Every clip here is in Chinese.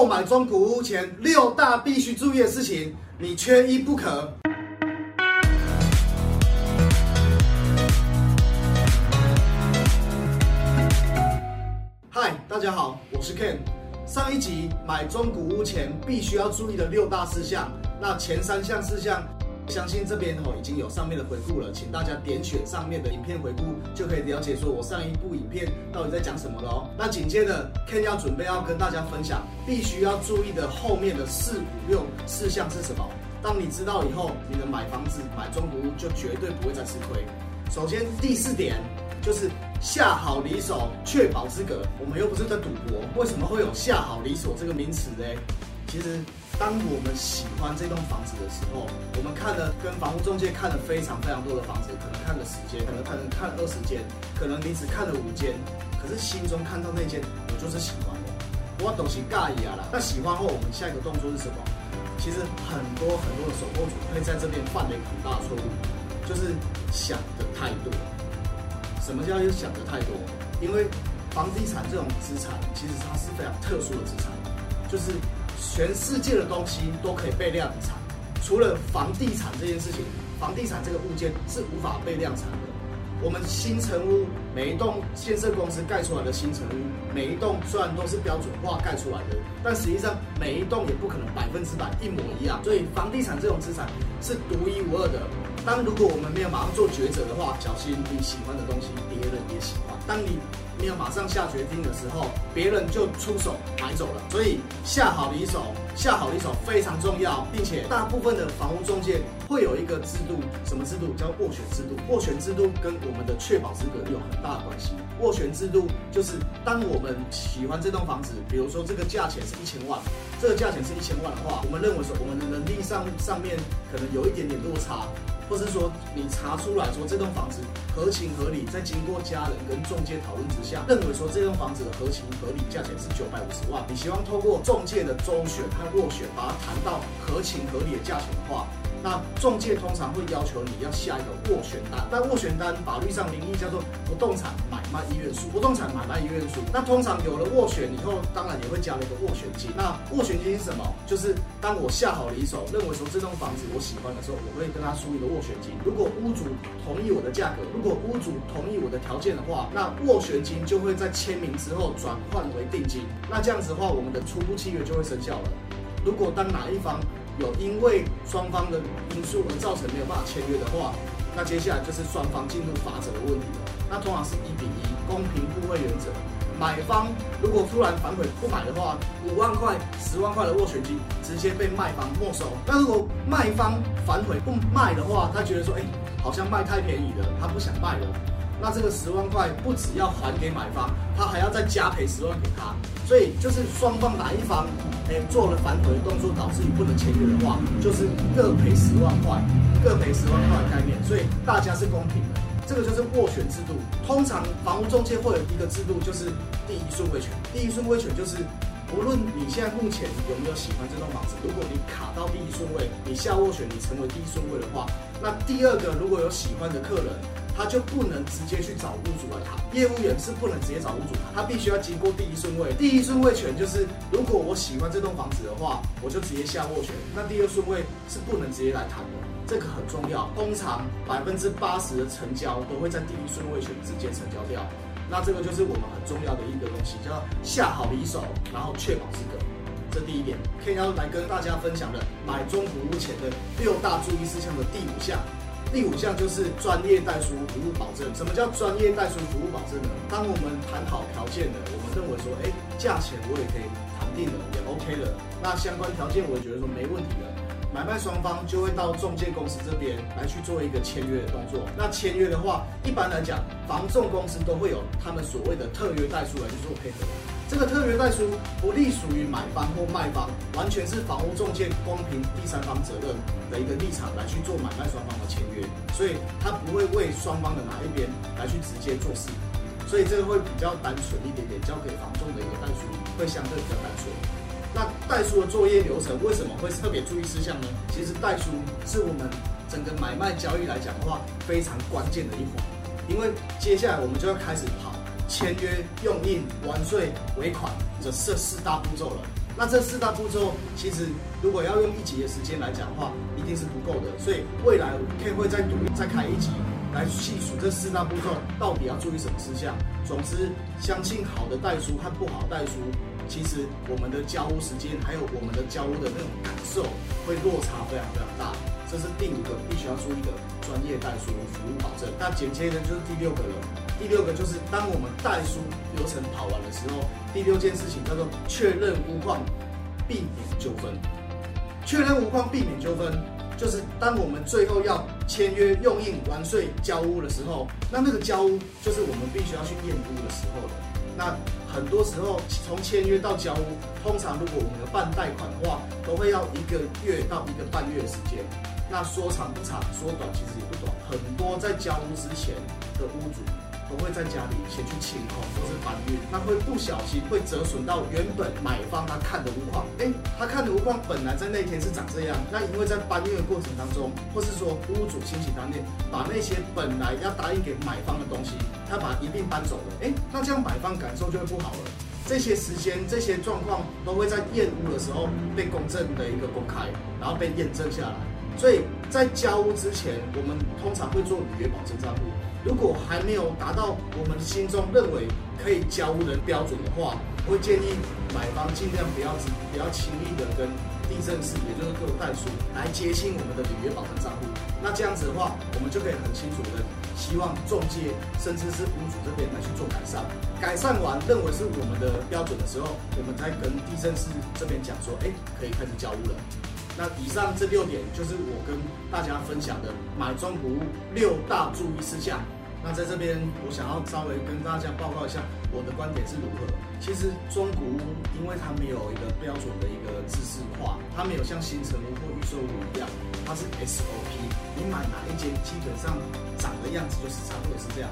购买中古屋前六大必须注意的事情，你缺一不可。嗨，大家好，我是 Ken。上一集买中古屋前必须要注意的六大事项，那前三项事项。相信这边哦已经有上面的回顾了，请大家点选上面的影片回顾，就可以了解说我上一部影片到底在讲什么了哦。那紧接着 Ken 要准备要跟大家分享，必须要注意的后面的四五六事项是什么？当你知道以后，你的买房子买中古屋就绝对不会再吃亏。首先第四点就是下好离手，确保资格。我们又不是在赌博，为什么会有下好离手这个名词呢？其实。当我们喜欢这栋房子的时候，我们看了跟房屋中介看了非常非常多的房子，可能看了十间，可能看看二十间，可能你只看了五间，可是心中看到那间，我就是喜欢的。我懂是尬意啊啦。那喜欢后，我们下一个动作是什么？其实很多很多的首购主会在这边犯了一个很大的错误，就是想的太多。什么叫又想的太多？因为房地产这种资产，其实它是非常特殊的资产，就是。全世界的东西都可以被量产，除了房地产这件事情，房地产这个物件是无法被量产的。我们新城屋每一栋建设公司盖出来的新城屋，每一栋虽然都是标准化盖出来的，但实际上每一栋也不可能百分之百一模一样。所以房地产这种资产是独一无二的。当如果我们没有马上做抉择的话，小心你喜欢的东西别人也喜欢。当你没有马上下决定的时候，别人就出手买走了。所以下好离手，下好离手非常重要，并且大部分的房屋中介会有一个制度，什么制度？叫斡旋制度。斡旋制度跟我们的确保资格有很大的关系。斡旋制度就是当我们喜欢这栋房子，比如说这个价钱是一千万，这个价钱是一千万的话，我们认为说我们的能力上上面可能有一点点落差。或是说你查出来说这栋房子合情合理，在经过家人跟中介讨论之下，认为说这栋房子的合情合理价钱是九百五十万，你希望透过中介的周旋和斡旋，把它谈到合情合理的价钱的话。那中介通常会要求你要下一个斡旋单，但斡旋单法律上名义叫做不动产买卖意愿书。不动产买卖意愿书，那通常有了斡旋以后，当然也会加了一个斡旋金。那斡旋金是什么？就是当我下好离手，认为说这栋房子我喜欢的时候，我会跟他输一个斡旋金。如果屋主同意我的价格，如果屋主同意我的条件的话，那斡旋金就会在签名之后转换为定金。那这样子的话，我们的初步契约就会生效了。如果当哪一方有因为双方的因素而造成没有办法签约的话，那接下来就是双方进入法则的问题了。那通常是一比一公平互惠原则。买方如果突然反悔不买的话，五万块、十万块的斡旋金直接被卖方没收。那如果卖方反悔不卖的话，他觉得说，哎，好像卖太便宜了，他不想卖了。那这个十万块不只要还给买方，他还要再加赔十万给他。所以就是双方哪一方。哎，做了反悔的动作，导致你不能签约的话，就是各赔十万块，各赔十万块的概念，所以大家是公平的。这个就是斡旋制度。通常房屋中介会有一个制度，就是第一顺位权。第一顺位权就是，无论你现在目前有没有喜欢这栋房子，如果你卡到第一顺位，你下斡旋，你成为第一顺位的话，那第二个如果有喜欢的客人。他就不能直接去找屋主来谈，业务员是不能直接找屋主谈，他必须要经过第一顺位。第一顺位权就是，如果我喜欢这栋房子的话，我就直接下斡旋。那第二顺位是不能直接来谈的，这个很重要。通常百分之八十的成交都会在第一顺位权直接成交掉。那这个就是我们很重要的一个东西，叫下好离手，然后确保资格。这第一点，可以要来跟大家分享的买中服务前的六大注意事项的第五项。第五项就是专业代书服务保证。什么叫专业代书服务保证呢？当我们谈好条件了，我们认为说，哎，价钱我也可以谈定了，也 OK 了。那相关条件我也觉得说没问题了，买卖双方就会到中介公司这边来去做一个签约的动作。那签约的话，一般来讲，房仲公司都会有他们所谓的特约代书来去做配合。这个特约代书不隶属于买方或卖方，完全是房屋中介公平第三方责任的一个立场来去做买卖双方的签约，所以他不会为双方的哪一边来去直接做事，所以这个会比较单纯一点点，交给房仲的一个代书会相对比较单纯。那代书的作业流程为什么会特别注意事项呢？其实代书是我们整个买卖交易来讲的话非常关键的一环，因为接下来我们就要开始跑。签约、用印、完税、尾款，这这四大步骤了。那这四大步骤，其实如果要用一集的时间来讲的话，一定是不够的。所以未来 Ken 会再独立再开一集来细数这四大步骤到底要注意什么事项。总之，相信好的代书和不好的代书，其实我们的交屋时间还有我们的交屋的那种感受会落差非常非常大。这是第五个必须要注意的专业代书服务保证。那紧接着就是第六个了。第六个就是当我们代书流程跑完的时候，第六件事情叫做确认屋况，避免纠纷。确认屋况，避免纠纷，就是当我们最后要签约、用印、完税、交屋的时候，那那个交屋就是我们必须要去验屋的时候了。那很多时候从签约到交屋，通常如果我们有办贷款的话，都会要一个月到一个半月的时间。那说长不长，说短其实也不短。很多在交屋之前的屋主。都会在家里先去清空或是搬运，那会不小心会折损到原本买方他看的屋况。哎，他看的屋况本来在那天是长这样，那因为在搬运的过程当中，或是说屋主亲戚当面把那些本来要答应给买方的东西，他把一并搬走了。哎，那这样买方感受就会不好了。这些时间、这些状况都会在验屋的时候被公证的一个公开，然后被验证下来。所以在交屋之前，我们通常会做履约保证账户。如果还没有达到我们心中认为可以交屋的标准的话，会建议买方尽量不要不要轻易的跟地震室，也就是各代书来接近我们的履约保证账户。那这样子的话，我们就可以很清楚的希望中介甚至是屋主这边来去做改善。改善完认为是我们的标准的时候，我们再跟地震室这边讲说，哎，可以开始交屋了。那以上这六点就是我跟大家分享的买中古屋六大注意事项。那在这边，我想要稍微跟大家报告一下我的观点是如何。其实中古屋，因为它没有一个标准的一个知识化，它没有像新城屋或预售屋一样，它是 SOP。你买哪一间，基本上长的样子就是差不多是这样。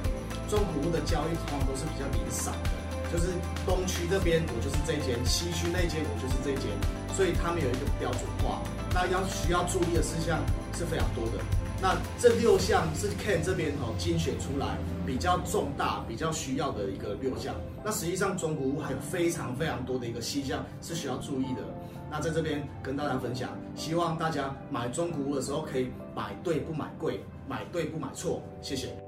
中古屋的交易通常都是比较零散的，就是东区这边我就是这间，西区那间我就是这间，所以他们有一个标准化。那要需要注意的事项是非常多的。那这六项是 Ken 这边哦精选出来比较重大、比较需要的一个六项。那实际上中古屋还有非常非常多的一个细项是需要注意的。那在这边跟大家分享，希望大家买中古屋的时候可以买对不买贵，买对不买错。谢谢。